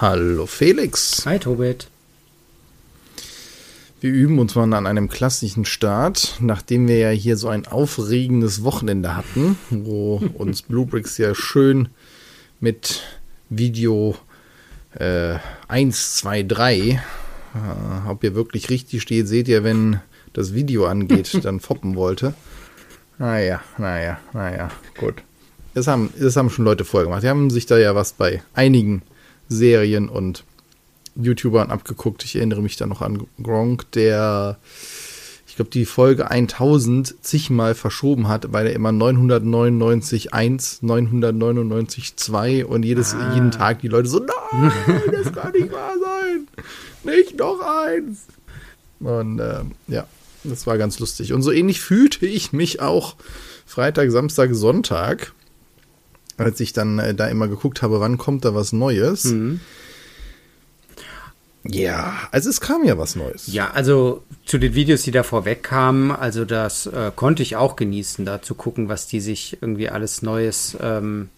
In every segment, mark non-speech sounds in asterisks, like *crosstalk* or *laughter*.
Hallo Felix. Hi Tobit. Wir üben uns mal an einem klassischen Start, nachdem wir ja hier so ein aufregendes Wochenende hatten, wo *laughs* uns Bluebricks ja schön mit Video äh, 1, 2, 3, äh, ob ihr wirklich richtig steht, seht ihr, wenn das Video angeht, *laughs* dann foppen wollte. Naja, naja, naja, gut. Das haben, das haben schon Leute vorher gemacht. Die haben sich da ja was bei einigen Serien und YouTubern abgeguckt. Ich erinnere mich da noch an Gronk, der, ich glaube, die Folge 1000 zigmal verschoben hat, weil er immer 999.1, 999.2 und jedes, ah. jeden Tag die Leute so, nein, das kann nicht wahr sein. Nicht noch eins. Und äh, ja, das war ganz lustig. Und so ähnlich fühlte ich mich auch Freitag, Samstag, Sonntag, als ich dann äh, da immer geguckt habe, wann kommt da was Neues. Mhm. Ja, also es kam ja was Neues. Ja, also zu den Videos, die da vorweg kamen, also das äh, konnte ich auch genießen, da zu gucken, was die sich irgendwie alles Neues ähm,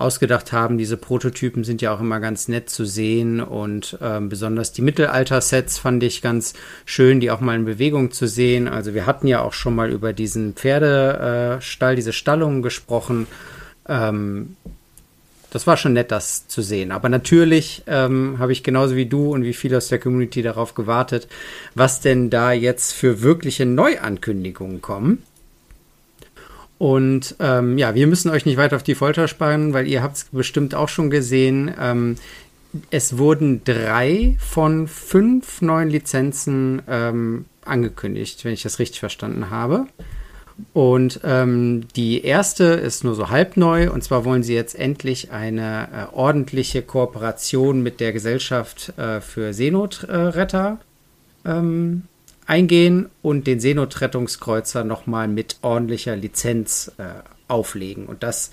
ausgedacht haben. Diese Prototypen sind ja auch immer ganz nett zu sehen und ähm, besonders die Mittelalter-Sets fand ich ganz schön, die auch mal in Bewegung zu sehen. Also wir hatten ja auch schon mal über diesen Pferdestall, diese Stallungen gesprochen. Ähm, das war schon nett, das zu sehen. Aber natürlich ähm, habe ich genauso wie du und wie viele aus der Community darauf gewartet, was denn da jetzt für wirkliche Neuankündigungen kommen. Und ähm, ja, wir müssen euch nicht weiter auf die Folter spannen, weil ihr habt es bestimmt auch schon gesehen. Ähm, es wurden drei von fünf neuen Lizenzen ähm, angekündigt, wenn ich das richtig verstanden habe. Und ähm, die erste ist nur so halb neu. Und zwar wollen sie jetzt endlich eine äh, ordentliche Kooperation mit der Gesellschaft äh, für Seenotretter ähm, eingehen und den Seenotrettungskreuzer nochmal mit ordentlicher Lizenz äh, auflegen. Und das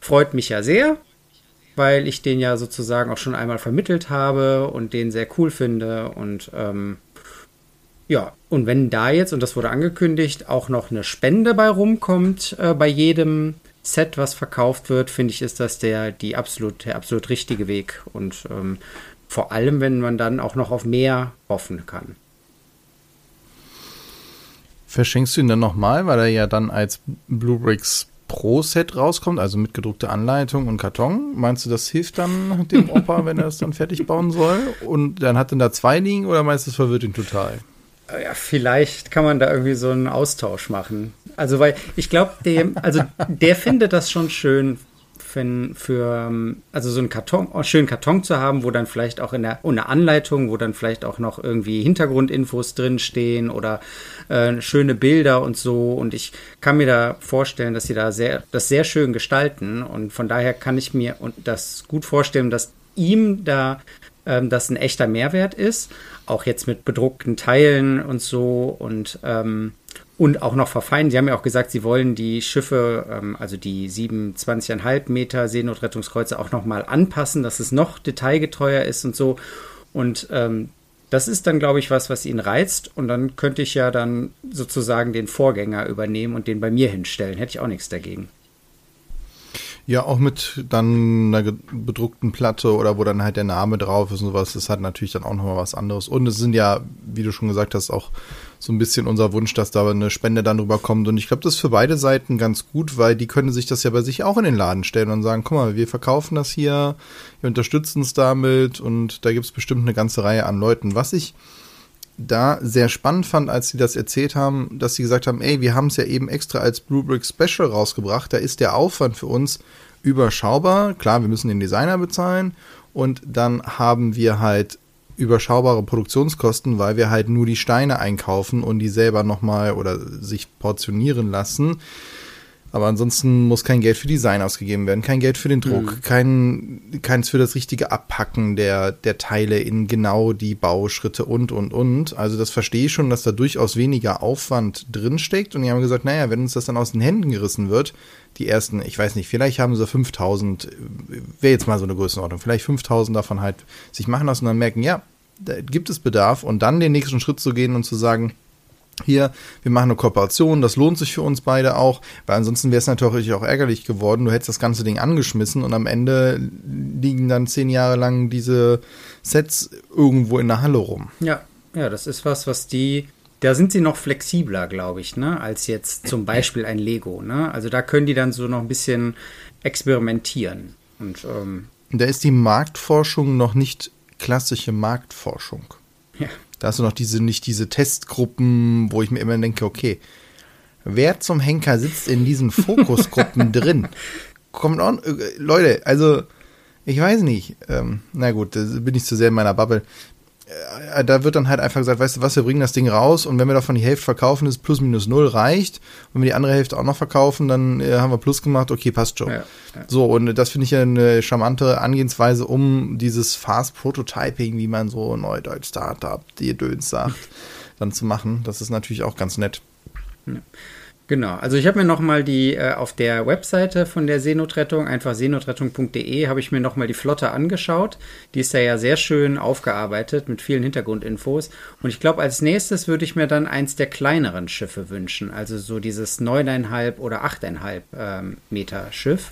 freut mich ja sehr, weil ich den ja sozusagen auch schon einmal vermittelt habe und den sehr cool finde. Und ähm, ja, und wenn da jetzt, und das wurde angekündigt, auch noch eine Spende bei rumkommt, äh, bei jedem Set, was verkauft wird, finde ich, ist das der, die absolut, der absolut richtige Weg. Und ähm, vor allem, wenn man dann auch noch auf mehr hoffen kann. Verschenkst du ihn dann nochmal, weil er ja dann als Bluebricks Pro-Set rauskommt, also mit gedruckter Anleitung und Karton. Meinst du, das hilft dann dem Opa, wenn er es dann *laughs* fertig bauen soll? Und dann hat er da zwei liegen oder meinst du, das verwirrt ihn total? Ja, vielleicht kann man da irgendwie so einen Austausch machen. Also, weil ich glaube, dem, also der findet das schon schön, wenn für, also so einen Karton, einen schönen Karton zu haben, wo dann vielleicht auch in der, eine Anleitung, wo dann vielleicht auch noch irgendwie Hintergrundinfos drinstehen oder äh, schöne Bilder und so. Und ich kann mir da vorstellen, dass sie da sehr, das sehr schön gestalten. Und von daher kann ich mir das gut vorstellen, dass ihm da ähm, das ein echter Mehrwert ist auch jetzt mit bedruckten Teilen und so und ähm, und auch noch verfeinern. Sie haben ja auch gesagt, Sie wollen die Schiffe, ähm, also die 27,5 Meter Seenotrettungskreuze auch nochmal anpassen, dass es noch detailgetreuer ist und so. Und ähm, das ist dann, glaube ich, was, was ihn reizt. Und dann könnte ich ja dann sozusagen den Vorgänger übernehmen und den bei mir hinstellen. Hätte ich auch nichts dagegen. Ja, auch mit dann einer bedruckten Platte oder wo dann halt der Name drauf ist und sowas. Das hat natürlich dann auch nochmal was anderes. Und es sind ja, wie du schon gesagt hast, auch so ein bisschen unser Wunsch, dass da eine Spende dann drüber kommt. Und ich glaube, das ist für beide Seiten ganz gut, weil die können sich das ja bei sich auch in den Laden stellen und sagen, guck mal, wir verkaufen das hier, wir unterstützen es damit und da gibt es bestimmt eine ganze Reihe an Leuten. Was ich da sehr spannend fand, als sie das erzählt haben, dass sie gesagt haben, ey, wir haben es ja eben extra als Bluebrick Special rausgebracht, da ist der Aufwand für uns überschaubar. Klar, wir müssen den Designer bezahlen und dann haben wir halt überschaubare Produktionskosten, weil wir halt nur die Steine einkaufen und die selber nochmal oder sich portionieren lassen. Aber ansonsten muss kein Geld für Design ausgegeben werden, kein Geld für den Druck, mhm. kein, keins für das richtige Abpacken der, der Teile in genau die Bauschritte und, und, und. Also das verstehe ich schon, dass da durchaus weniger Aufwand drinsteckt. Und die haben gesagt, naja, wenn uns das dann aus den Händen gerissen wird, die ersten, ich weiß nicht, vielleicht haben sie 5000, wäre jetzt mal so eine Größenordnung, vielleicht 5000 davon halt sich machen lassen und dann merken, ja, da gibt es Bedarf und dann den nächsten Schritt zu gehen und zu sagen, hier, wir machen eine Kooperation, das lohnt sich für uns beide auch, weil ansonsten wäre es natürlich auch ärgerlich geworden, du hättest das ganze Ding angeschmissen und am Ende liegen dann zehn Jahre lang diese Sets irgendwo in der Halle rum. Ja, ja, das ist was, was die, da sind sie noch flexibler, glaube ich, ne, als jetzt zum Beispiel ein Lego, ne, also da können die dann so noch ein bisschen experimentieren und, ähm, da ist die Marktforschung noch nicht klassische Marktforschung. ja. Da hast du noch diese, nicht diese Testgruppen, wo ich mir immer denke, okay, wer zum Henker sitzt in diesen Fokusgruppen *laughs* drin? Kommt on, äh, Leute, also, ich weiß nicht. Ähm, na gut, da bin ich zu sehr in meiner Bubble. Äh, da wird dann halt einfach gesagt, weißt du was, wir bringen das Ding raus und wenn wir davon die Hälfte verkaufen, ist plus minus null reicht. Und wenn wir die andere Hälfte auch noch verkaufen, dann äh, haben wir plus gemacht, okay, passt schon. Ja, ja. So, und das finde ich ja eine charmante Angehensweise, um dieses Fast Prototyping, wie man so neudeutsch Startup, die Döns sagt, *laughs* dann zu machen. Das ist natürlich auch ganz nett. Genau, also ich habe mir nochmal die äh, auf der Webseite von der Seenotrettung, einfach seenotrettung.de, habe ich mir nochmal die Flotte angeschaut. Die ist da ja sehr schön aufgearbeitet mit vielen Hintergrundinfos. Und ich glaube, als nächstes würde ich mir dann eins der kleineren Schiffe wünschen. Also so dieses 9,5 oder 8,5 ähm, Meter Schiff.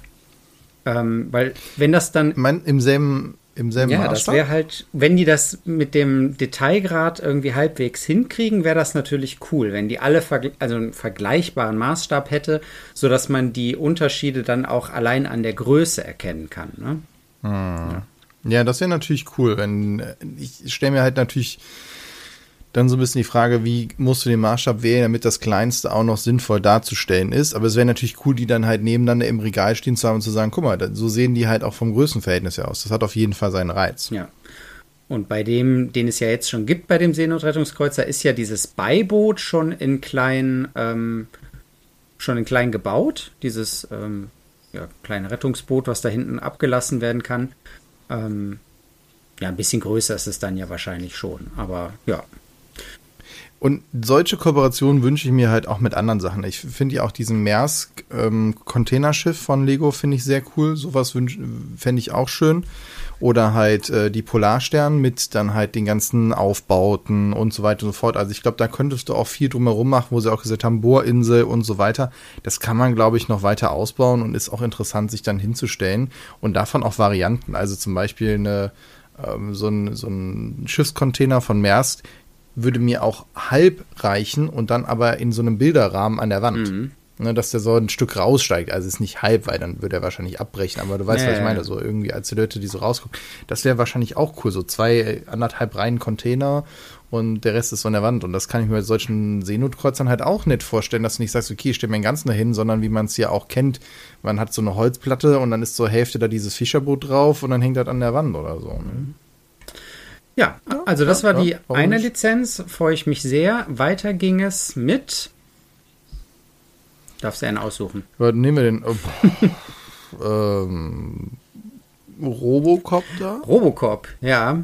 Ähm, weil wenn das dann meine, im selben, im selben ja, das Maßstab? wäre halt, wenn die das mit dem Detailgrad irgendwie halbwegs hinkriegen, wäre das natürlich cool, wenn die alle also einen vergleichbaren Maßstab hätte, sodass man die Unterschiede dann auch allein an der Größe erkennen kann. Ne? Ja, das wäre natürlich cool, wenn äh, ich stelle mir halt natürlich dann so ein bisschen die Frage, wie musst du den Maßstab wählen, damit das Kleinste auch noch sinnvoll darzustellen ist. Aber es wäre natürlich cool, die dann halt nebeneinander im Regal stehen zu haben und zu sagen, guck mal, so sehen die halt auch vom Größenverhältnis her aus. Das hat auf jeden Fall seinen Reiz. Ja. Und bei dem, den es ja jetzt schon gibt bei dem Seenotrettungskreuzer, ist ja dieses Beiboot schon in klein, ähm, schon in klein gebaut. Dieses ähm, ja, kleine Rettungsboot, was da hinten abgelassen werden kann. Ähm, ja, ein bisschen größer ist es dann ja wahrscheinlich schon. Aber ja, Und solche Kooperationen wünsche ich mir halt auch mit anderen Sachen. Ich finde ja auch diesen Maersk ähm, Containerschiff von Lego finde ich sehr cool. Sowas fände ich auch schön. Oder halt äh, die Polarstern mit dann halt den ganzen Aufbauten und so weiter und so fort. Also ich glaube, da könntest du auch viel drumherum machen, wo sie auch gesagt haben, Bohrinsel und so weiter. Das kann man, glaube ich, noch weiter ausbauen und ist auch interessant, sich dann hinzustellen. Und davon auch Varianten. Also zum Beispiel eine, ähm, so, ein, so ein Schiffscontainer von Maersk, würde mir auch halb reichen und dann aber in so einem Bilderrahmen an der Wand. Mhm. Ne, dass der so ein Stück raussteigt. Also es ist nicht halb, weil dann würde er wahrscheinlich abbrechen. Aber du weißt, Ja, was ich meine. So irgendwie als die Leute, die so rausgucken. Das wäre wahrscheinlich auch cool. So zwei, anderthalb Reihen Container und der Rest ist so an der Wand. Und das kann ich mir bei solchen Seenotkreuzern halt auch nicht vorstellen, dass du nicht sagst, okay, ich stelle mir den ganzen dahin, sondern wie man es ja auch kennt. Man hat so eine Holzplatte und dann ist zur Hälfte da dieses Fischerboot drauf und dann hängt das an der Wand oder so. Ne? Ja, also das war die eine? Lizenz, freue ich mich sehr. Weiter ging es mit. Darfst du einen aussuchen? Nehmen wir denn? Oh, *laughs* ähm, Robocopter? Robocop, ja.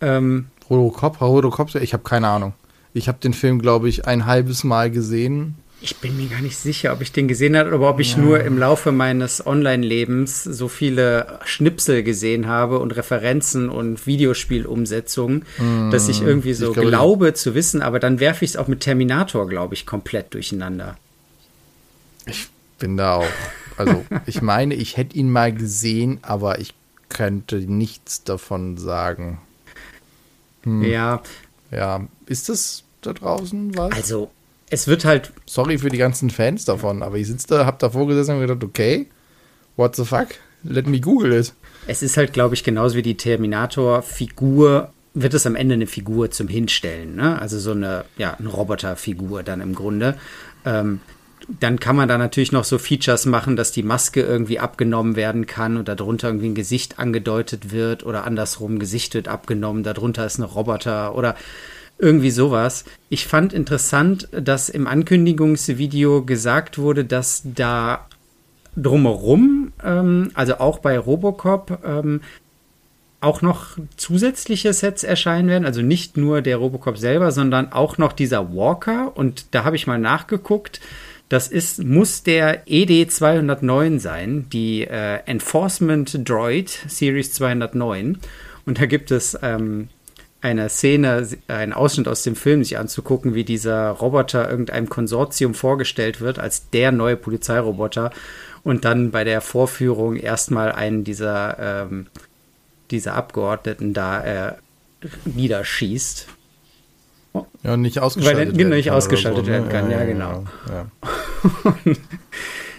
Ähm, Robocop, Robocopter? Ich habe keine Ahnung. Ich habe den Film, glaube ich, ein halbes Mal gesehen. Ich bin mir gar nicht sicher, ob ich den gesehen habe oder ob ich nur im Laufe meines Online-Lebens so viele Schnipsel gesehen habe und Referenzen und Videospielumsetzungen, dass ich irgendwie so ich glaube, glaube zu wissen, aber dann werfe ich es auch mit Terminator, glaube ich, komplett durcheinander. Ich bin da auch. Also, *laughs* ich meine, ich hätte ihn mal gesehen, aber ich könnte nichts davon sagen. Ja, Ja, ist das da draußen was? also es wird halt Sorry für die ganzen Fans davon, aber ich sitze da, hab davor gesessen und gedacht, okay, what the fuck? Let me google it. Es ist halt, glaube ich, genauso wie die Terminator-Figur, wird es am Ende eine Figur zum Hinstellen, ne? Also so eine, ja, eine Roboterfigur dann im Grunde. Ähm, dann kann man da natürlich noch so Features machen, dass die Maske irgendwie abgenommen werden kann und darunter irgendwie ein Gesicht angedeutet wird oder andersrum, Gesicht wird abgenommen, darunter ist ein Roboter oder irgendwie sowas. Ich fand interessant, dass im Ankündigungsvideo gesagt wurde, dass da drumherum, ähm, also auch bei Robocop, ähm, auch noch zusätzliche Sets erscheinen werden. Also nicht nur der Robocop selber, sondern auch noch dieser Walker. Und da habe ich mal nachgeguckt. Das ist, muss der ED209 sein, die äh, Enforcement Droid Series 209. Und da gibt es ähm, einer Szene, einen Ausschnitt aus dem Film sich anzugucken, wie dieser Roboter irgendeinem Konsortium vorgestellt wird als der neue Polizeiroboter und dann bei der Vorführung erstmal einen dieser, ähm, dieser Abgeordneten da äh, niederschießt. Ja, nicht ausgeschaltet Weil er nicht ausgeschaltet so, ne? werden kann, ja, ja genau. Ja, *laughs*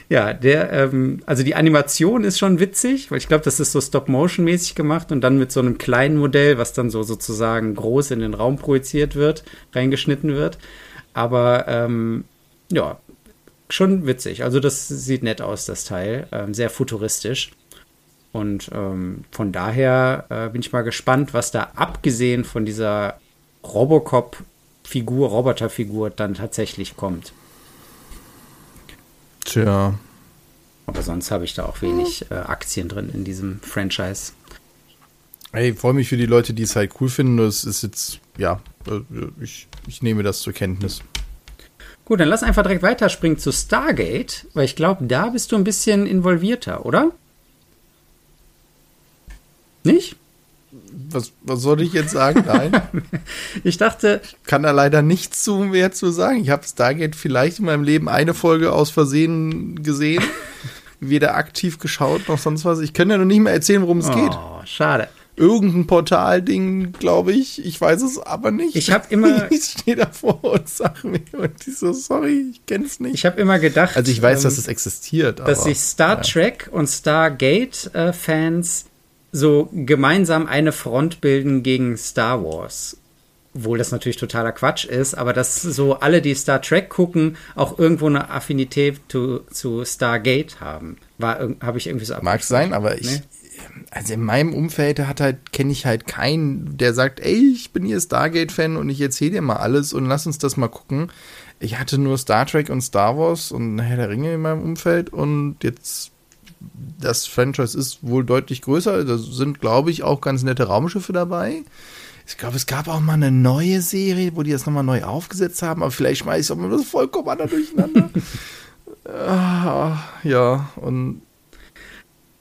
ja. der, ähm, also die Animation ist schon witzig, weil ich glaube, das ist so Stop-Motion-mäßig gemacht und dann mit so einem kleinen Modell, was dann so sozusagen groß in den Raum projiziert wird, reingeschnitten wird. Aber ähm, ja, schon witzig. Also das sieht nett aus, das Teil. Ähm, sehr futuristisch. Und ähm, von daher äh, bin ich mal gespannt, was da abgesehen von dieser Robocop-Figur, Roboterfigur dann tatsächlich kommt. Tja. Aber sonst habe ich da auch wenig äh, Aktien drin in diesem Franchise. Ey, freue mich für die Leute, die es halt cool finden. Das ist jetzt, ja, äh, ich, ich nehme das zur Kenntnis. Gut, dann lass einfach direkt weiterspringen zu Stargate, weil ich glaube, da bist du ein bisschen involvierter, oder? Nicht? Was, was soll ich jetzt sagen? Nein. *laughs* ich dachte. Ich kann da leider nichts zu mehr zu sagen. Ich habe Stargate vielleicht in meinem Leben eine Folge aus Versehen gesehen. *laughs* Weder aktiv geschaut noch sonst was. Ich kann ja noch nicht mehr erzählen, worum es oh, geht. Schade irgendein Portalding, glaube ich. Ich weiß es aber nicht. Ich habe immer. *laughs* ich stehe davor und sage mir und die so, sorry, ich kenne es nicht. Ich habe immer gedacht. Also ich weiß, ähm, dass es existiert. Dass sich Star ja. Trek und Stargate-Fans äh, so gemeinsam eine Front bilden gegen Star Wars. Obwohl das natürlich totaler Quatsch ist, aber dass so alle, die Star Trek gucken, auch irgendwo eine Affinität zu, zu Stargate haben. habe ich irgendwie so Mag sein, aber ich, nee? also in meinem Umfeld hat halt, kenne ich halt keinen, der sagt, ey, ich bin hier Stargate-Fan und ich erzähle dir mal alles und lass uns das mal gucken. Ich hatte nur Star Trek und Star Wars und Herr der Ringe in meinem Umfeld und jetzt das Franchise ist wohl deutlich größer. Da sind, glaube ich, auch ganz nette Raumschiffe dabei. Ich glaube, es gab auch mal eine neue Serie, wo die das nochmal neu aufgesetzt haben, aber vielleicht schmeiße ich es auch mal das vollkommen anders durcheinander. *laughs* ah, ja, und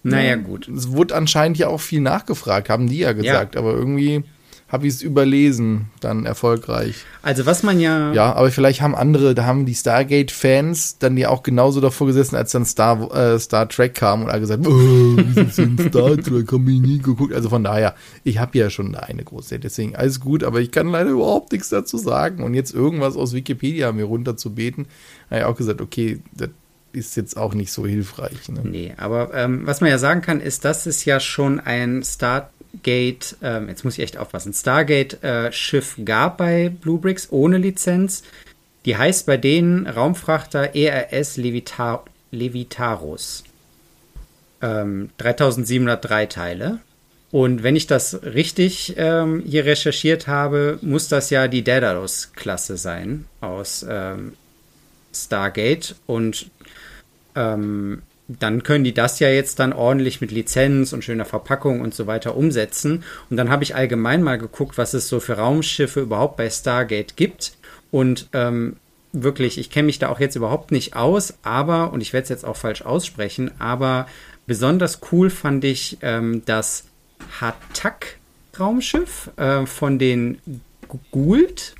naja, gut. Es wurde anscheinend ja auch viel nachgefragt, haben die ja gesagt, ja. aber irgendwie habe ich es überlesen, dann erfolgreich. Also was man ja. Ja, aber vielleicht haben andere, da haben die Stargate-Fans dann ja auch genauso davor gesessen, als dann Star, äh, Star Trek kam und alle gesagt, oh, wir sind Star Trek, haben wir nie geguckt. Also von daher, ich habe ja schon eine große, deswegen alles gut, aber ich kann leider überhaupt nichts dazu sagen. Und jetzt irgendwas aus Wikipedia mir runterzubeten, habe ich auch gesagt, okay, das ist jetzt auch nicht so hilfreich. Ne? Nee, aber ähm, was man ja sagen kann, ist, dass es ja schon ein Stargate, ähm, jetzt muss ich echt aufpassen, Stargate-Schiff äh, gab bei Bluebricks ohne Lizenz. Die heißt bei denen Raumfrachter ERS Levitar Levitarus. Ähm, 3703 Teile. Und wenn ich das richtig ähm, hier recherchiert habe, muss das ja die Daedalus-Klasse sein aus ähm, Stargate. Und ähm, dann können die das ja jetzt dann ordentlich mit Lizenz und schöner Verpackung und so weiter umsetzen. Und dann habe ich allgemein mal geguckt, was es so für Raumschiffe überhaupt bei Stargate gibt. Und ähm, wirklich, ich kenne mich da auch jetzt überhaupt nicht aus, aber, und ich werde es jetzt auch falsch aussprechen, aber besonders cool fand ich ähm, das Hatak-Raumschiff äh, von den Gould,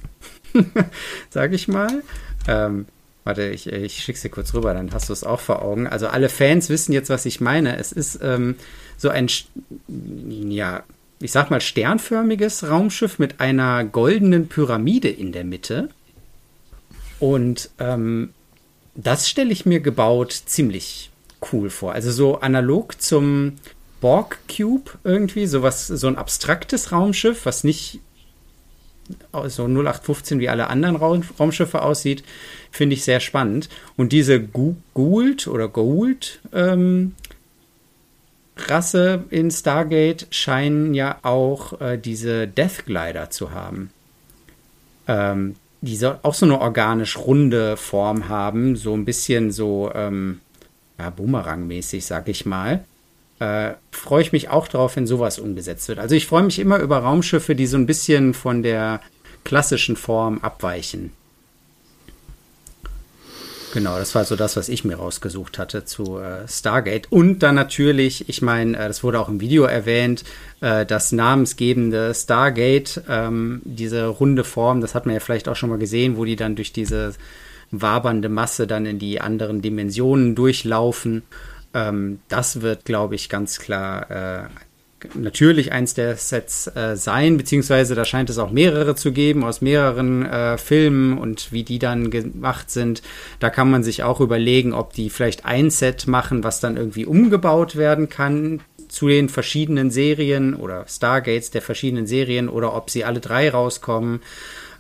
sage ich mal. Ähm, Warte, ich, ich schicke dir kurz rüber, dann hast du es auch vor Augen. Also alle Fans wissen jetzt, was ich meine. Es ist ähm, so ein, ja, ich sag mal, sternförmiges Raumschiff mit einer goldenen Pyramide in der Mitte. Und ähm, das stelle ich mir gebaut ziemlich cool vor. Also so analog zum Borg Cube irgendwie, sowas, so ein abstraktes Raumschiff, was nicht so 0815 wie alle anderen Raum, Raumschiffe aussieht, finde ich sehr spannend. Und diese Gould oder Gould ähm, Rasse in Stargate scheinen ja auch äh, diese Death Glider zu haben. Ähm, die soll auch so eine organisch runde Form haben, so ein bisschen so ähm, ja, Boomerang-mäßig, sag ich mal äh, freue ich mich auch drauf, wenn sowas umgesetzt wird. Also ich freue mich immer über Raumschiffe, die so ein bisschen von der klassischen Form abweichen. Genau, das war so das, was ich mir rausgesucht hatte zu äh, Stargate. Und dann natürlich, ich meine, äh, das wurde auch im Video erwähnt, äh, das namensgebende Stargate, ähm, diese runde Form, das hat man ja vielleicht auch schon mal gesehen, wo die dann durch diese wabernde Masse dann in die anderen Dimensionen durchlaufen. Ähm, das wird, glaube ich, ganz klar äh, natürlich eins der Sets äh, sein, beziehungsweise da scheint es auch mehrere zu geben aus mehreren äh, Filmen und wie die dann gemacht sind. Da kann man sich auch überlegen, ob die vielleicht ein Set machen, was dann irgendwie umgebaut werden kann zu den verschiedenen Serien oder Stargates der verschiedenen Serien oder ob sie alle drei rauskommen.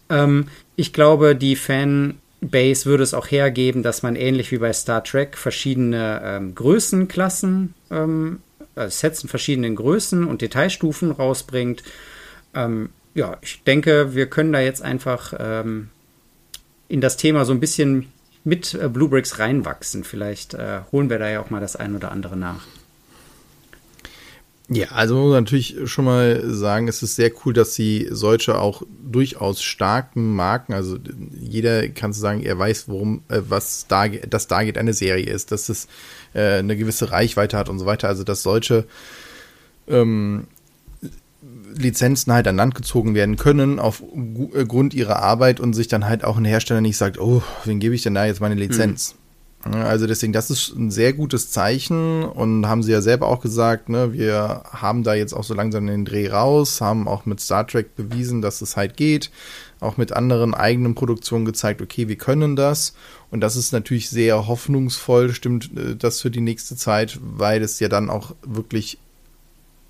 Ähm, ich glaube, die Fanbase würde es auch hergeben, dass man ähnlich wie bei Star Trek verschiedene ähm, Größenklassen ähm, äh, Sets in verschiedenen Größen und Detailstufen rausbringt. Ähm, ja, ich denke, wir können da jetzt einfach ähm, in das Thema so ein bisschen mit äh, Bluebricks reinwachsen. Vielleicht äh, holen wir da ja auch mal das ein oder andere nach. Ja, also muss man natürlich schon mal sagen, es ist sehr cool, dass sie solche auch durchaus starken Marken, also jeder kann sagen, er weiß, worum, äh, was da, das Stargate eine Serie ist, dass es äh, eine gewisse Reichweite hat und so weiter. Also dass solche ähm, Lizenzen halt an Land gezogen werden können aufgrund äh, ihrer Arbeit und sich dann halt auch ein Hersteller nicht sagt, oh, wen gebe ich denn da jetzt meine Lizenz? Mhm. Also deswegen, das ist ein sehr gutes Zeichen und haben sie ja selber auch gesagt, ne, wir haben da jetzt auch so langsam den Dreh raus, haben auch mit Star Trek bewiesen, dass es halt geht, auch mit anderen eigenen Produktionen gezeigt, okay, wir können das und das ist natürlich sehr hoffnungsvoll, stimmt äh, das für die nächste Zeit, weil es ja dann auch wirklich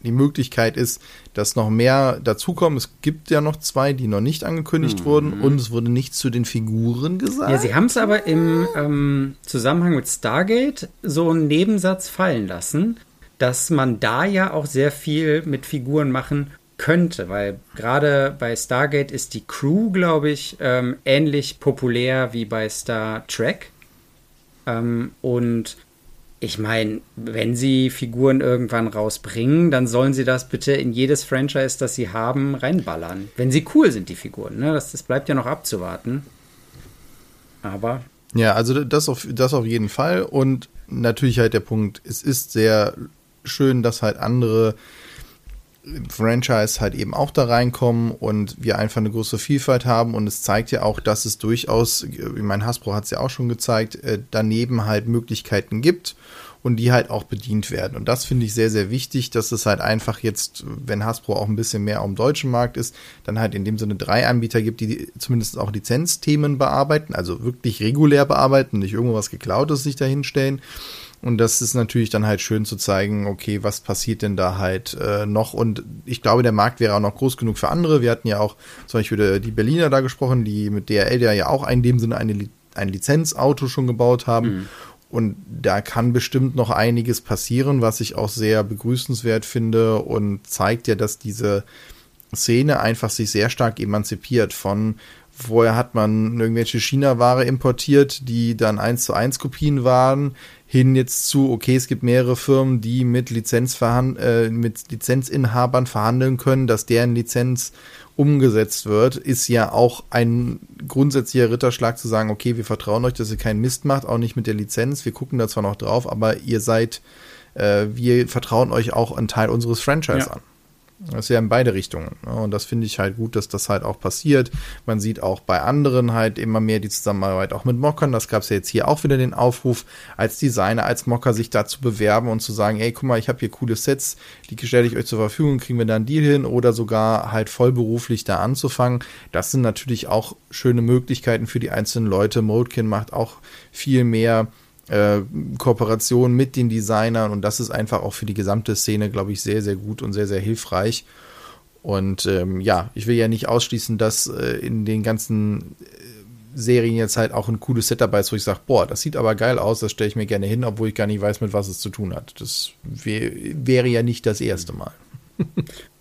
die Möglichkeit ist, dass noch mehr dazukommen. Es gibt ja noch zwei, die noch nicht angekündigt mhm. wurden und es wurde nichts zu den Figuren gesagt. Ja, sie haben es aber im ähm, Zusammenhang mit Stargate so einen Nebensatz fallen lassen, dass man da ja auch sehr viel mit Figuren machen könnte, weil gerade bei Stargate ist die Crew, glaube ich, ähm, ähnlich populär wie bei Star Trek. Ähm, und ich meine, wenn sie Figuren irgendwann rausbringen, dann sollen sie das bitte in jedes Franchise, das sie haben, reinballern. Wenn sie cool sind, die Figuren. Ne? Das, das bleibt ja noch abzuwarten. Aber. Ja, also das auf, das auf jeden Fall. Und natürlich halt der Punkt, es ist sehr schön, dass halt andere Franchise halt eben auch da reinkommen und wir einfach eine große Vielfalt haben und es zeigt ja auch, dass es durchaus, ich meine, Hasbro hat es ja auch schon gezeigt, äh, daneben halt Möglichkeiten gibt und die halt auch bedient werden. Und das finde ich sehr, sehr wichtig, dass es halt einfach jetzt, wenn Hasbro auch ein bisschen mehr am deutschen Markt ist, dann halt in dem Sinne drei Anbieter gibt, die zumindest auch Lizenzthemen bearbeiten, also wirklich regulär bearbeiten, nicht irgendwas geklautes sich dahinstellen. Und das ist natürlich dann halt schön zu zeigen, okay, was passiert denn da halt äh, noch? Und ich glaube, der Markt wäre auch noch groß genug für andere. Wir hatten ja auch zum Beispiel die Berliner da gesprochen, die mit DRL ja auch in dem Sinne eine, ein Lizenzauto schon gebaut haben. Mhm. Und da kann bestimmt noch einiges passieren, was ich auch sehr begrüßenswert finde und zeigt ja, dass diese Szene einfach sich sehr stark emanzipiert von Vorher hat man irgendwelche China-Ware importiert, die dann eins zu eins Kopien waren, hin jetzt zu, okay, es gibt mehrere Firmen, die mit, Lizenzverhand äh, mit Lizenzinhabern verhandeln können, dass deren Lizenz umgesetzt wird, ist ja auch ein grundsätzlicher Ritterschlag zu sagen, okay, wir vertrauen euch, dass ihr keinen Mist macht, auch nicht mit der Lizenz, wir gucken da zwar noch drauf, aber ihr seid, äh, wir vertrauen euch auch einen Teil unseres Franchise ja. an. Das ist ja in beide Richtungen. Ne? Und das finde ich halt gut, dass das halt auch passiert. Man sieht auch bei anderen halt immer mehr die Zusammenarbeit auch mit Mockern. Das gab es ja jetzt hier auch wieder den Aufruf, als Designer, als Mocker sich da zu bewerben und zu sagen, ey, guck mal, ich habe hier coole Sets, die stelle ich euch zur Verfügung, kriegen wir da einen Deal hin oder sogar halt vollberuflich da anzufangen. Das sind natürlich auch schöne Möglichkeiten für die einzelnen Leute. Modekin macht auch viel mehr äh, Kooperation mit den Designern und das ist einfach auch für die gesamte Szene, glaube ich, sehr, sehr gut und sehr, sehr hilfreich. Und ähm, ja, ich will ja nicht ausschließen, dass äh, in den ganzen äh, Serien jetzt halt auch ein cooles Set dabei ist, wo ich sage, boah, das sieht aber geil aus, das stelle ich mir gerne hin, obwohl ich gar nicht weiß, mit was es zu tun hat. Das wär, wäre ja nicht das erste Mal.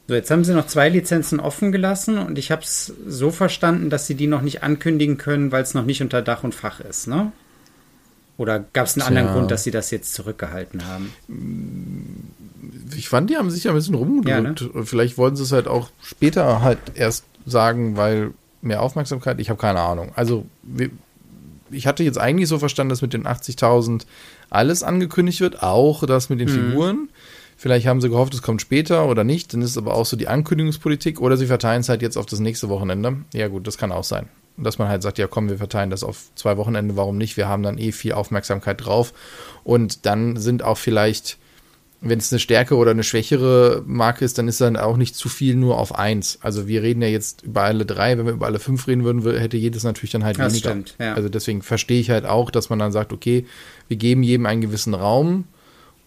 So, jetzt haben sie noch zwei Lizenzen offen gelassen und ich habe es so verstanden, dass sie die noch nicht ankündigen können, weil es noch nicht unter Dach und Fach ist, ne? Oder gab es einen anderen Grund, dass sie das jetzt zurückgehalten haben? Ich fand, die haben sich ja ein bisschen rumgedrückt. Ja, ne? Vielleicht wollten sie es halt auch später halt erst sagen, weil mehr Aufmerksamkeit. Ich habe keine Ahnung. Also ich hatte jetzt eigentlich so verstanden, dass mit den 80.000 alles angekündigt wird, auch das mit den mhm. Figuren. Vielleicht haben sie gehofft, es kommt später oder nicht. Dann ist es aber auch so die Ankündigungspolitik oder sie verteilen es halt jetzt auf das nächste Wochenende. Ja, gut, das kann auch sein. Dass man halt sagt, ja komm, wir verteilen das auf zwei Wochenende, warum nicht? Wir haben dann eh viel Aufmerksamkeit drauf. Und dann sind auch vielleicht wenn es eine stärkere oder eine schwächere Marke ist, dann ist dann auch nicht zu viel nur auf eins. Also wir reden ja jetzt über alle drei, wenn wir über alle fünf reden würden, hätte jedes natürlich dann halt das weniger. Stimmt, ja. Also deswegen verstehe ich halt auch, dass man dann sagt, okay, wir geben jedem einen gewissen Raum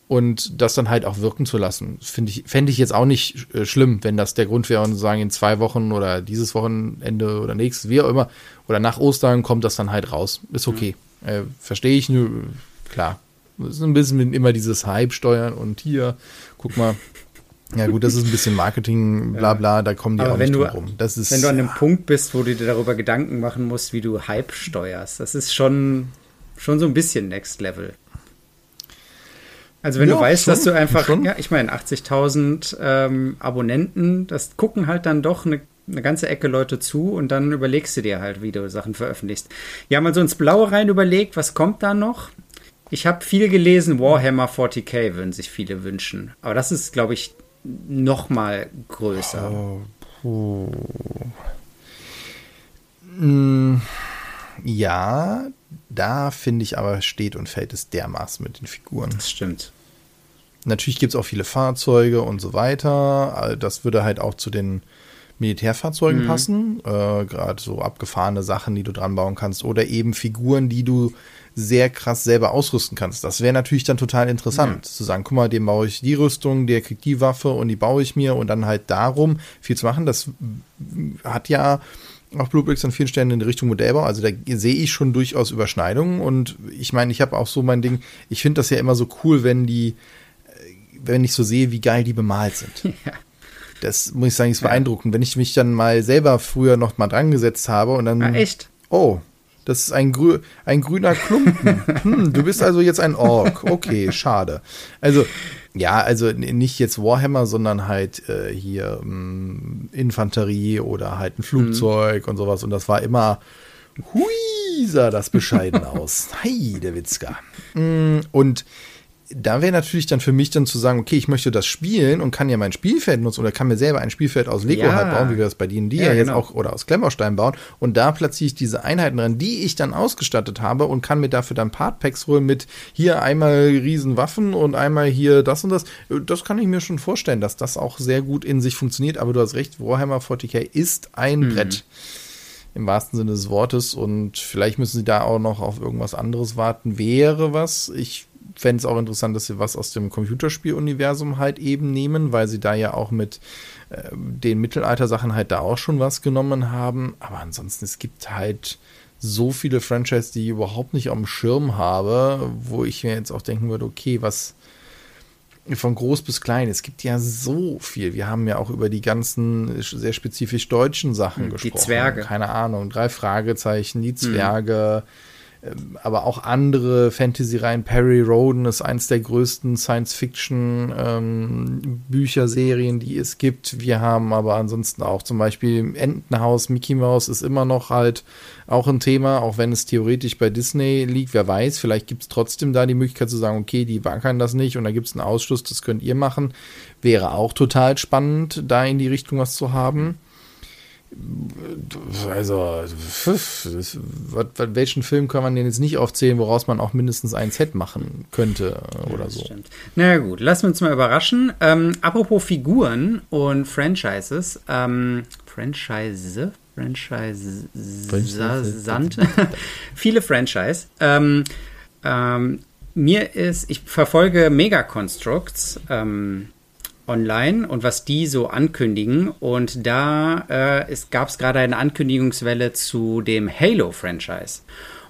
und das dann halt auch wirken zu lassen. Finde ich, fände ich jetzt auch nicht äh, schlimm, wenn das der Grund wäre und sagen, in zwei Wochen oder dieses Wochenende oder nächstes, wie auch immer, oder nach Ostern kommt das dann halt raus. Ist okay. Mhm. Äh, verstehe ich nur, klar. Das ist ein bisschen immer dieses Hype steuern und hier, guck mal. Ja gut, das ist ein bisschen Marketing, *laughs* bla bla, da kommen die Aber auch nicht drum rum. Das ist, wenn du an dem Punkt bist, wo du dir darüber Gedanken machen musst, wie du Hype steuerst, das ist schon, schon so ein bisschen Next Level. Also wenn ja, du weißt, schon, dass du einfach, schon. ja, ich meine, 80.000 ähm, Abonnenten, das gucken halt dann doch eine, eine, ganze Ecke Leute zu und dann überlegst du dir halt, wie du Sachen veröffentlichst. Haben mal so ins Blaue rein überlegt, was kommt da noch? Ich habe viel gelesen, Warhammer 40k würden sich viele wünschen. Aber das ist, glaube ich, noch mal größer. Oh, oh. Mm, ja, da finde ich aber steht und fällt es dermaßen mit den Figuren. Das stimmt. Natürlich gibt es auch viele Fahrzeuge und so weiter. Das würde halt auch zu den Militärfahrzeugen mhm. passen. Äh, Gerade so abgefahrene Sachen, die du dran bauen kannst. Oder eben Figuren, die du sehr krass selber ausrüsten kannst. Das wäre natürlich dann total interessant, ja. zu sagen, guck mal, dem baue ich die Rüstung, der kriegt die Waffe und die baue ich mir und dann halt darum viel zu machen. Das hat ja auch Bluebricks an vielen Stellen in Richtung Modellbau. Also da sehe ich schon durchaus Überschneidungen und ich meine, ich habe auch so mein Ding, ich finde das ja immer so cool, wenn die, wenn ich so sehe, wie geil die bemalt sind. *laughs* Ja. Das muss ich sagen, ist beeindruckend. Wenn ich mich dann mal selber früher noch mal dran gesetzt habe und dann. Ah, echt? Oh, das ist ein, grü ein grüner Klumpen. *laughs* Hm, du bist also jetzt ein Ork. Okay, schade. Also, ja, also nicht jetzt Warhammer, sondern halt äh, hier ähm, Infanterie oder halt ein Flugzeug mhm. und sowas. Und das war immer, hui, sah das bescheiden *laughs* aus. Hi, der Witzka. Mm, und da wäre natürlich dann für mich dann zu sagen, okay, ich möchte das spielen und kann ja mein Spielfeld nutzen oder kann mir selber ein Spielfeld aus Lego ja. halt bauen, wie wir das bei D&D ja, ja jetzt genau. auch oder aus Klemmbaustein bauen und da platziere ich diese Einheiten dran, die ich dann ausgestattet habe und kann mir dafür dann Partpacks holen mit hier einmal Riesenwaffen und einmal hier das und das. Das kann ich mir schon vorstellen, dass das auch sehr gut in sich funktioniert, aber du hast recht, Warhammer 40k ist ein mhm. Brett im wahrsten Sinne des Wortes und vielleicht müssen sie da auch noch auf irgendwas anderes warten. Wäre was. Ich fände es auch interessant, dass sie was aus dem Computerspieluniversum halt eben nehmen, weil sie da ja auch mit äh, den Mittelalter-Sachen halt da auch schon was genommen haben. Aber ansonsten, es gibt halt so viele Franchises, die ich überhaupt nicht dem Schirm habe, wo ich mir jetzt auch denken würde, okay, was von groß bis klein. Es gibt ja so viel. Wir haben ja auch über die ganzen sehr spezifisch deutschen Sachen die gesprochen. Die Zwerge. Keine Ahnung. Drei Fragezeichen, die Zwerge. Mhm aber auch andere Fantasy-Reihen. Perry Roden ist eins der größten Science-Fiction-Bücherserien, ähm, die es gibt. Wir haben aber ansonsten auch zum Beispiel Entenhaus, Mickey Mouse ist immer noch halt auch ein Thema, auch wenn es theoretisch bei Disney liegt. Wer weiß, vielleicht gibt es trotzdem da die Möglichkeit zu sagen, okay, die wankern das nicht und da gibt es einen Ausschluss, das könnt ihr machen. Wäre auch total spannend, da in die Richtung was zu haben also, welchen Film kann man denn jetzt nicht aufzählen, woraus man auch mindestens ein Set machen könnte oder ja, so? Stimmt. Na gut, lassen wir uns mal überraschen. Ähm, apropos Figuren und Franchises, ähm, Franchise, Franchise, Sand, *laughs* viele Franchise. Ähm, ähm, mir ist, ich verfolge Mega Constructs, ähm, online und was die so ankündigen. Und da äh, gab es gerade eine Ankündigungswelle zu dem Halo-Franchise.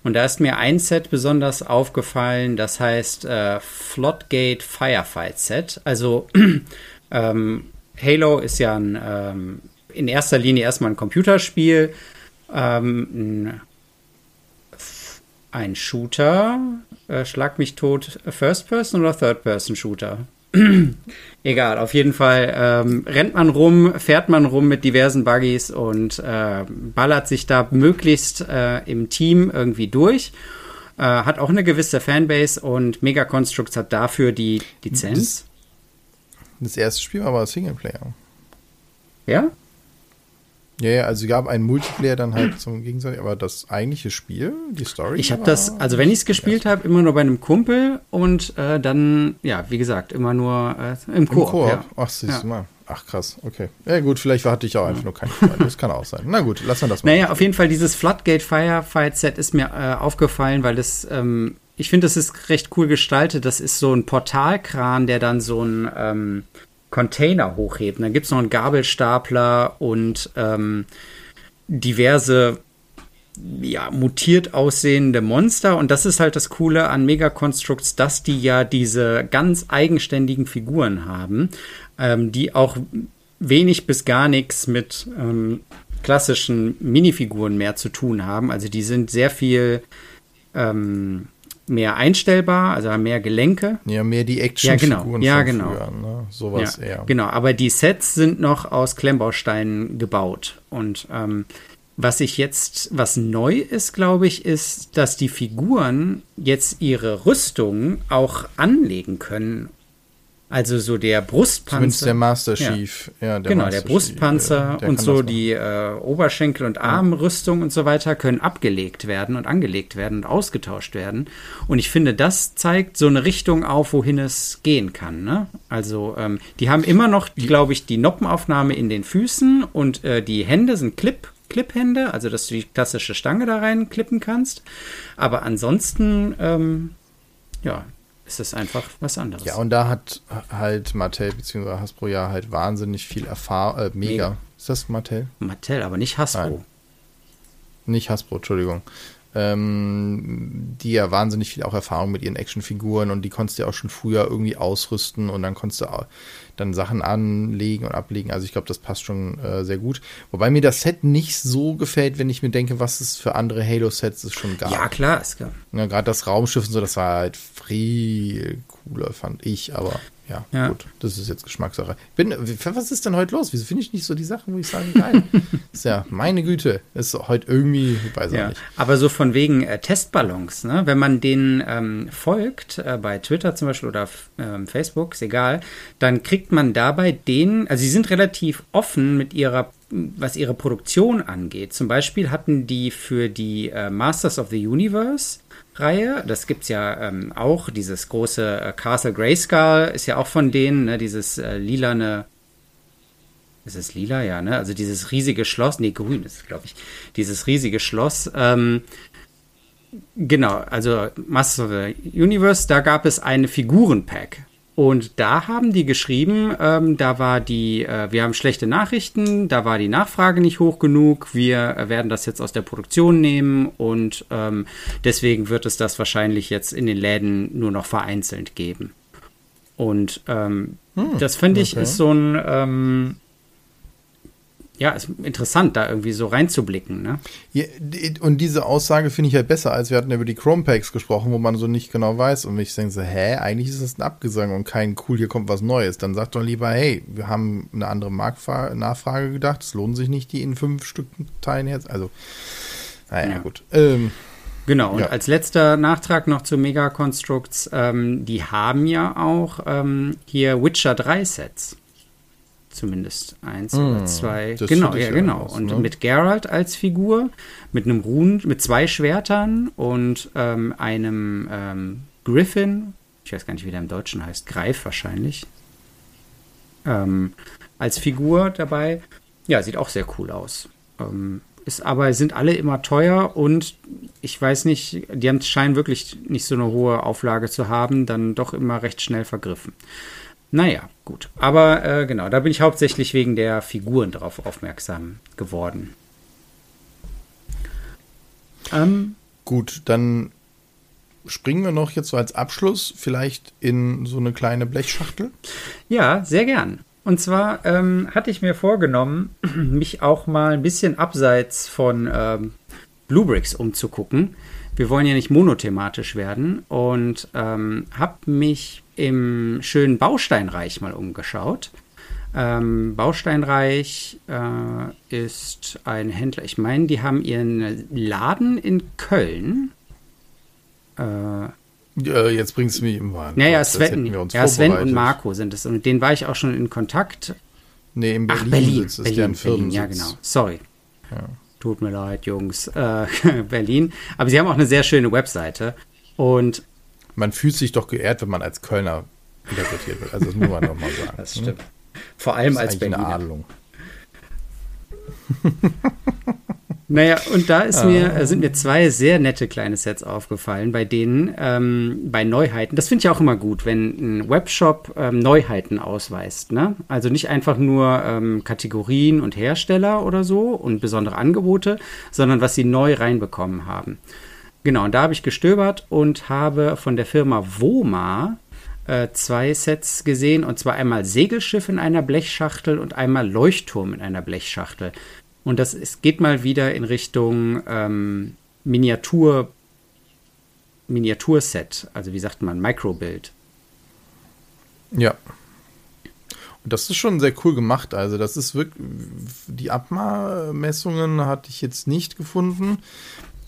Und da ist mir ein Set besonders aufgefallen, das heißt äh, Floodgate Firefight Set. Also *clears throat* ähm, Halo ist ja ein, ähm, in erster Linie erstmal ein Computerspiel, ähm, ein Shooter, äh, schlag mich tot, First-Person oder Third-Person-Shooter? *clears throat* Egal, auf jeden Fall ähm, rennt man rum, fährt man rum mit diversen Buggies und äh, ballert sich da möglichst äh, im Team irgendwie durch. Äh, hat auch eine gewisse Fanbase und Mega Constructs hat dafür die Lizenz. Das, das erste Spiel war aber Singleplayer. Ja? Ja, ja, also es gab einen Multiplayer dann halt zum Gegensatz, aber das eigentliche Spiel, die Story. Ich habe das, also wenn ich es gespielt habe, immer nur bei einem Kumpel und äh, dann, ja, wie gesagt, immer nur äh, im Koop. Im Koop? Ja. Ach, siehst du mal. Ach krass, okay. Ja gut, vielleicht hatte ich auch einfach nur keinen Freund. Das kann auch sein. Na gut, lass mal das mal. Naja, auf jeden Fall dieses Floodgate Firefight Set ist mir äh, aufgefallen, weil das, ähm, ich finde, das ist recht cool gestaltet. Das ist so ein Portalkran, der dann so ein ähm, Container hochheben. Dann gibt es noch einen Gabelstapler und ähm, diverse ja, mutiert aussehende Monster. Und das ist halt das Coole an Megaconstructs, dass die ja diese ganz eigenständigen Figuren haben, ähm, die auch wenig bis gar nichts mit ähm, klassischen Minifiguren mehr zu tun haben. Also die sind sehr viel ähm, mehr einstellbar, also mehr Gelenke. Ja, mehr die Actionfiguren ja, genau. ja, genau. Früher, ne? Sowas ja, eher. Genau, aber die Sets sind noch aus Klemmbausteinen gebaut. Und ähm, was ich jetzt, was neu ist, glaube ich, ist, dass die Figuren jetzt ihre Rüstung auch anlegen können also so der Brustpanzer. Zumindest der Master Chief. Ja, ja der genau, Master der Brustpanzer Chief, der und so die äh, Oberschenkel- und Armrüstung ja. und so weiter können abgelegt werden und angelegt werden und ausgetauscht werden. Und ich finde, das zeigt so eine Richtung auf, wohin es gehen kann. Ne? Also ähm, die haben immer noch, glaube ich, die Noppenaufnahme in den Füßen und äh, die Hände sind Clip. Clip-Hände, also dass du die klassische Stange da rein klippen kannst. Aber ansonsten, ähm, ja, ist es einfach was anderes. Ja, und da hat halt Mattel bzw. Hasbro ja halt wahnsinnig viel Erfahrung. Äh, mega. mega. Ist das Mattel? Mattel, aber nicht Hasbro. Nein. Nicht Hasbro, Entschuldigung. Ähm, die ja wahnsinnig viel auch Erfahrung mit ihren Actionfiguren und die konntest du ja auch schon früher irgendwie ausrüsten und dann konntest du auch, dann Sachen anlegen und ablegen. Also ich glaube, das passt schon äh, sehr gut. Wobei mir das Set nicht so gefällt, wenn ich mir denke, was es für andere Halo-Sets es schon gab. Ja, klar, ist klar. Ja, Gerade das Raumschiff und so, das war halt viel cooler, fand ich, aber ja, ja, gut, das ist jetzt Geschmackssache. Bin, was ist denn heute los? Wieso finde ich nicht so die Sachen, wo ich sage, geil? *laughs* ist ja, meine Güte, ist heute irgendwie, weiß ja, nicht. Aber so von wegen äh, Testballons, ne? wenn man denen ähm, folgt, äh, bei Twitter zum Beispiel oder äh, Facebook, ist egal, dann kriegt man dabei den, also sie sind relativ offen mit ihrer was ihre Produktion angeht. Zum Beispiel hatten die für die äh, Masters of the Universe Reihe. Das gibt es ja ähm, auch. Dieses große äh, Castle Grayskull ist ja auch von denen, ne? dieses äh, lilane. Ist es lila? Ja, ne? Also dieses riesige Schloss. Nee, grün ist glaube ich. Dieses riesige Schloss. Ähm, genau, also Masters of the Universe, da gab es eine Figurenpack. Und da haben die geschrieben, ähm, da war die, äh, wir haben schlechte Nachrichten, da war die Nachfrage nicht hoch genug, wir werden das jetzt aus der Produktion nehmen und ähm, deswegen wird es das wahrscheinlich jetzt in den Läden nur noch vereinzelt geben. Und ähm, hm, das finde ich okay. ist so ein, ähm, ja, ist interessant, da irgendwie so reinzublicken. Ne? Ja, und diese Aussage finde ich halt besser, als wir hatten über die Chrome Packs gesprochen, wo man so nicht genau weiß. Und ich denke so, hä, eigentlich ist das ein Abgesang und kein cool, hier kommt was Neues. Dann sagt doch lieber, hey, wir haben eine andere Marktfa Nachfrage gedacht, es lohnt sich nicht, die in fünf Stück teilen jetzt. Also, naja, ja. gut. Ähm, Genau, und ja. als letzter Nachtrag noch zu Mega Constructs, ähm, die haben ja auch ähm, hier Witcher 3 Sets zumindest eins mm, oder zwei. Genau, ja, genau. Was, und ne? mit Geralt als Figur, mit einem Run, mit zwei Schwertern und ähm, einem ähm, Griffin, ich weiß gar nicht, wie der im Deutschen heißt, Greif wahrscheinlich, ähm, als Figur dabei. Ja, sieht auch sehr cool aus. Ähm, ist aber sind alle immer teuer und ich weiß nicht, die haben, scheinen wirklich nicht so eine hohe Auflage zu haben, dann doch immer recht schnell vergriffen. Naja, gut. Aber äh, genau, da bin ich hauptsächlich wegen der Figuren darauf aufmerksam geworden. Ähm, gut, dann springen wir noch jetzt so als Abschluss vielleicht in so eine kleine Blechschachtel. Ja, sehr gern. Und zwar ähm, hatte ich mir vorgenommen, *clears throat* mich auch mal ein bisschen abseits von ähm, Bluebricks umzugucken. Wir wollen ja nicht monothematisch werden und ähm, habe mich im schönen Bausteinreich mal umgeschaut. Ähm, Bausteinreich äh, ist ein Händler, ich meine, die haben ihren Laden in Köln. Äh, ja, jetzt bringst du mich im Wahn. Naja, Sven, ja, Sven und Marco sind es. Und mit denen war ich auch schon in Kontakt. Nee, in Berlin. Ach, Berlin. Ist Berlin, Berlin, ja, genau. Sorry. Ja. Tut mir leid, Jungs. Äh, *laughs* Berlin. Aber sie haben auch eine sehr schöne Webseite. Und man fühlt sich doch geehrt, wenn man als Kölner interpretiert wird. Also das muss man doch mal sagen. *laughs* Das stimmt. Vor allem als Berliner. Eine Adelung. *laughs* Naja, und da ist mir, ah. sind mir zwei sehr nette kleine Sets aufgefallen, bei denen, ähm, bei Neuheiten, das finde ich auch immer gut, wenn ein Webshop ähm, Neuheiten ausweist. Ne? Also nicht einfach nur ähm, Kategorien und Hersteller oder so und besondere Angebote, sondern was sie neu reinbekommen haben. Genau, und da habe ich gestöbert und habe von der Firma Woma äh, zwei Sets gesehen, und zwar einmal Segelschiff in einer Blechschachtel und einmal Leuchtturm in einer Blechschachtel. Und das es geht mal wieder in Richtung ähm, Miniatur, Miniaturset, also wie sagt man, Microbild. Ja. Und das ist schon sehr cool gemacht. Also, das ist wirklich, die Abmessungen hatte ich jetzt nicht gefunden.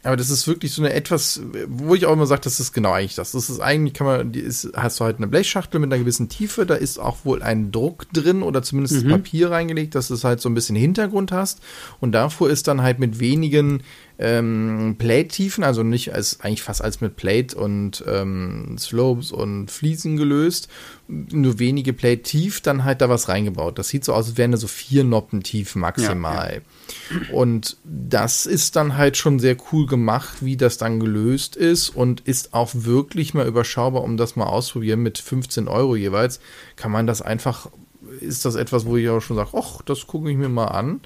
Aber das ist wirklich so eine etwas, wo ich auch immer sage, das ist genau eigentlich das. Das ist eigentlich, kann man, die ist, hast du halt eine Blechschachtel mit einer gewissen Tiefe, da ist auch wohl ein Druck drin oder zumindest mhm. Papier reingelegt, dass du halt so ein bisschen Hintergrund hast. Und davor ist dann halt mit wenigen ähm, Plate-Tiefen, also nicht als eigentlich fast als mit Plate und ähm, Slopes und Fliesen gelöst, nur wenige Plate tief, dann halt da was reingebaut. Das sieht so aus, als wären da so vier Noppen tief maximal. Ja, ja. Und das ist dann halt schon sehr cool gemacht, wie das dann gelöst ist und ist auch wirklich mal überschaubar, um das mal ausprobieren mit 15 Euro jeweils. Kann man das einfach, ist das etwas, wo ich auch schon sage, ach, das gucke ich mir mal an.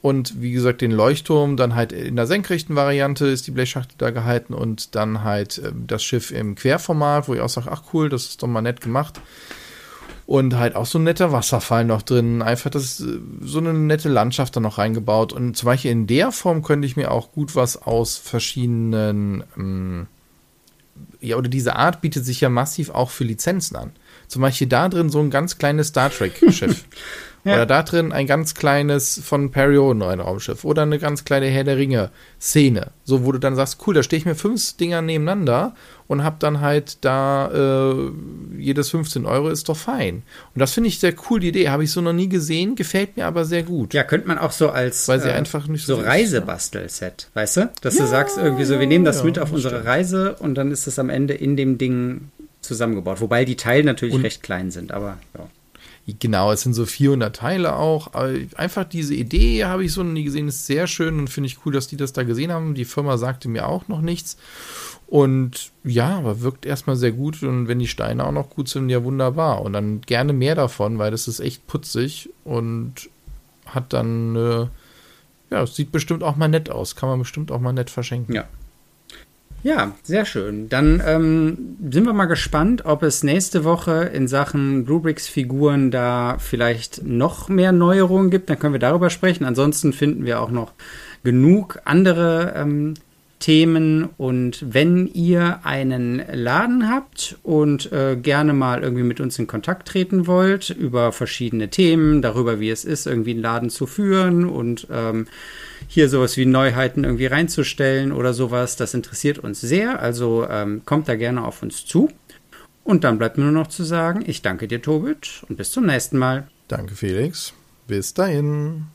Und wie gesagt, den Leuchtturm dann halt in der senkrechten Variante ist die Blechschachtel da gehalten und dann halt äh, das Schiff im Querformat, wo ich auch sage, ach cool, das ist doch mal nett gemacht. Und halt auch so ein netter Wasserfall noch drin. Einfach das, äh, so eine nette Landschaft da noch reingebaut. Und zum Beispiel in der Form könnte ich mir auch gut was aus verschiedenen, ähm, ja, oder diese Art bietet sich ja massiv auch für Lizenzen an. Zum Beispiel da drin so ein ganz kleines Star Trek-Schiff. *laughs* Ja. Oder da drin ein ganz kleines von Perioden ein Raumschiff. Oder eine ganz kleine Herr der Ringe-Szene. So, wo du dann sagst, cool, da stehe ich mir fünf Dinger nebeneinander und hab dann halt da äh, jedes 15 Euro ist doch fein. Und das finde ich sehr cool, die Idee. Habe ich so noch nie gesehen, gefällt mir aber sehr gut. Ja, könnte man auch so als Weil sie äh, einfach nicht so, so Reisebastel-Set, weißt du? Dass ja, du sagst irgendwie so, wir nehmen das ja, mit auf unsere stimmt. Reise und dann ist es am Ende in dem Ding zusammengebaut. Wobei die Teile natürlich und recht klein sind, aber ja. Genau, es sind so 400 Teile auch. Einfach diese Idee habe ich so nie gesehen, ist sehr schön und finde ich cool, dass die das da gesehen haben. Die Firma sagte mir auch noch nichts. Und ja, aber wirkt erstmal sehr gut und wenn die Steine auch noch gut sind, ja wunderbar. Und dann gerne mehr davon, weil das ist echt putzig und hat dann, äh, ja, es sieht bestimmt auch mal nett aus. Kann man bestimmt auch mal nett verschenken. Ja, ja, sehr schön. Dann ähm, sind wir mal gespannt, ob es nächste Woche in Sachen Rubrics-Figuren da vielleicht noch mehr Neuerungen gibt. Dann können wir darüber sprechen. Ansonsten finden wir auch noch genug andere ähm, Themen. Und wenn ihr einen Laden habt und äh, gerne mal irgendwie mit uns in Kontakt treten wollt über verschiedene Themen, darüber, wie es ist, irgendwie einen Laden zu führen und ähm, hier sowas wie Neuheiten irgendwie reinzustellen oder sowas, das interessiert uns sehr. Also ähm, kommt da gerne auf uns zu. Und dann bleibt mir nur noch zu sagen, ich danke dir, Tobit, und bis zum nächsten Mal. Danke, Felix. Bis dahin.